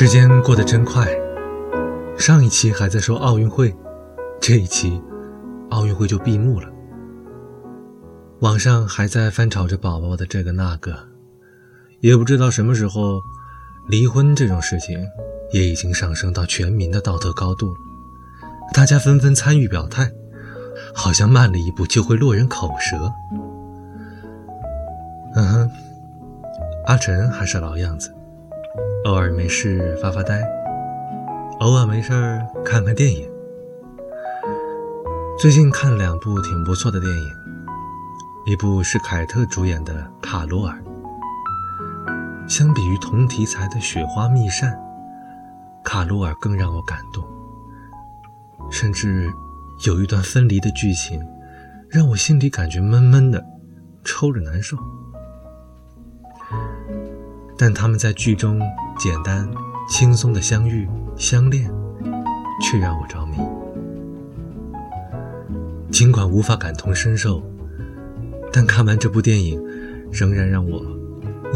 时间过得真快，上一期还在说奥运会，这一期奥运会就闭幕了。网上还在翻炒着宝宝的这个那个，也不知道什么时候，离婚这种事情也已经上升到全民的道德高度了。大家纷纷参与表态，好像慢了一步就会落人口舌。嗯哼，阿晨还是老样子。偶尔没事发发呆，偶尔没事看看电影。最近看了两部挺不错的电影，一部是凯特主演的《卡罗尔》。相比于同题材的《雪花秘扇》，《卡罗尔》更让我感动，甚至有一段分离的剧情，让我心里感觉闷闷的，抽着难受。但他们在剧中简单、轻松的相遇、相恋，却让我着迷。尽管无法感同身受，但看完这部电影，仍然让我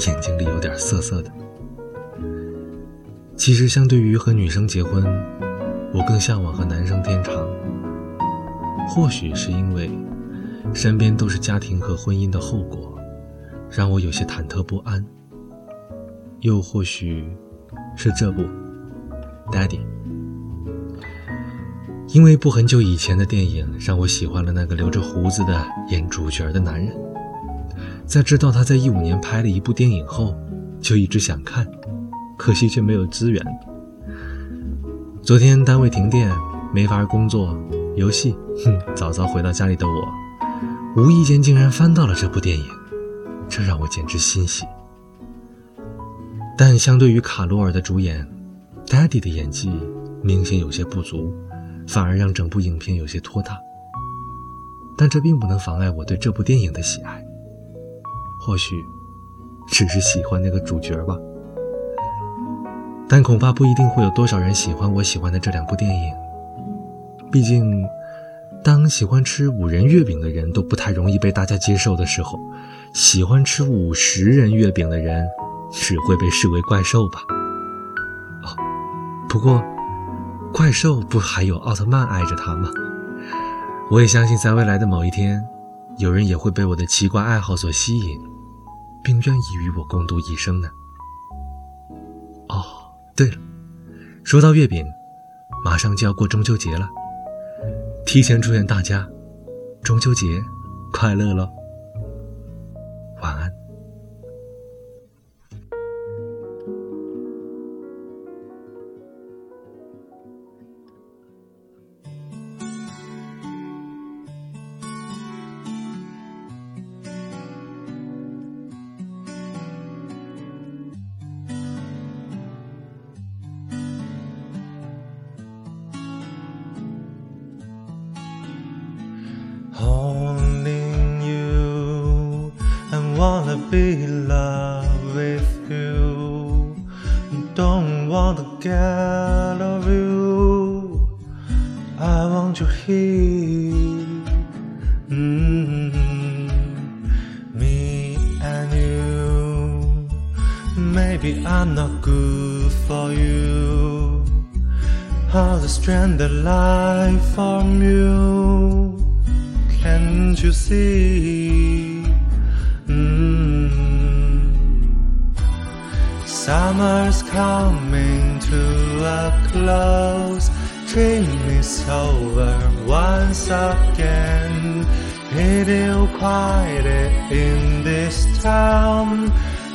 眼睛里有点涩涩的。其实，相对于和女生结婚，我更向往和男生天长。或许是因为身边都是家庭和婚姻的后果，让我有些忐忑不安。又或许，是这部《Daddy》，因为一部很久以前的电影，让我喜欢了那个留着胡子的演主角的男人。在知道他在一五年拍了一部电影后，就一直想看，可惜却没有资源。昨天单位停电，没法工作、游戏，哼，早早回到家里的我，无意间竟然翻到了这部电影，这让我简直欣喜。但相对于卡罗尔的主演，Daddy 的演技明显有些不足，反而让整部影片有些拖沓。但这并不能妨碍我对这部电影的喜爱。或许，只是喜欢那个主角吧。但恐怕不一定会有多少人喜欢我喜欢的这两部电影。毕竟，当喜欢吃五仁月饼的人都不太容易被大家接受的时候，喜欢吃五十人月饼的人。只会被视为怪兽吧？哦，不过，怪兽不还有奥特曼爱着他吗？我也相信，在未来的某一天，有人也会被我的奇怪爱好所吸引，并愿意与我共度一生呢。哦，对了，说到月饼，马上就要过中秋节了，提前祝愿大家中秋节快乐喽！Be in love with you. Don't wanna get of you. I want you here. Mm-hmm. Me and you. Maybe I'm not good for you. How the stranded life from you. Can't you see? Summer's coming to a close. Dream is over once again. It is quiet in this town.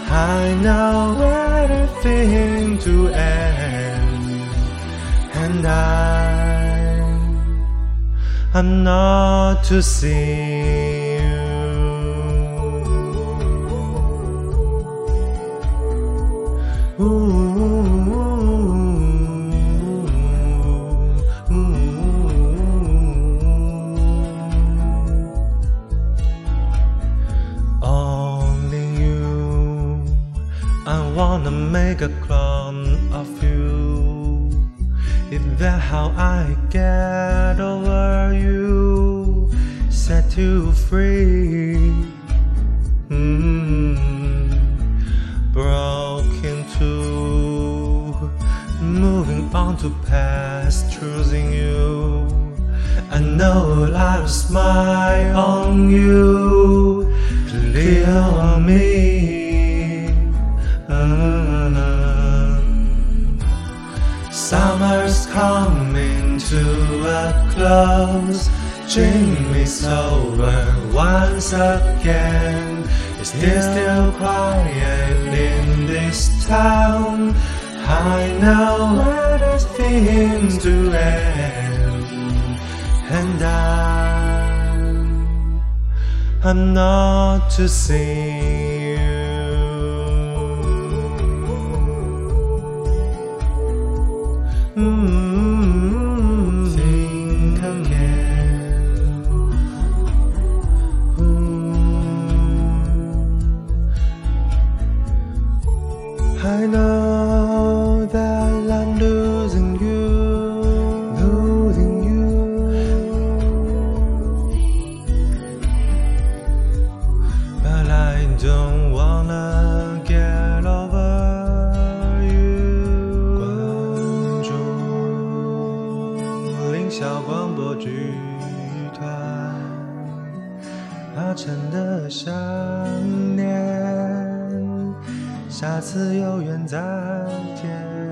I know everything to end, and I, I'm not to see. Wanna make a clone of you. Is that how I get over you? Set you free. To pass, choosing you. I know I'll smile on you, clear on me. Uh, summer's coming to a close. Dream is over once again. Is there still quiet in this town? I know where there's things to end, and I'm, I'm not to see you. Mm. 真的想念，下次有缘再见。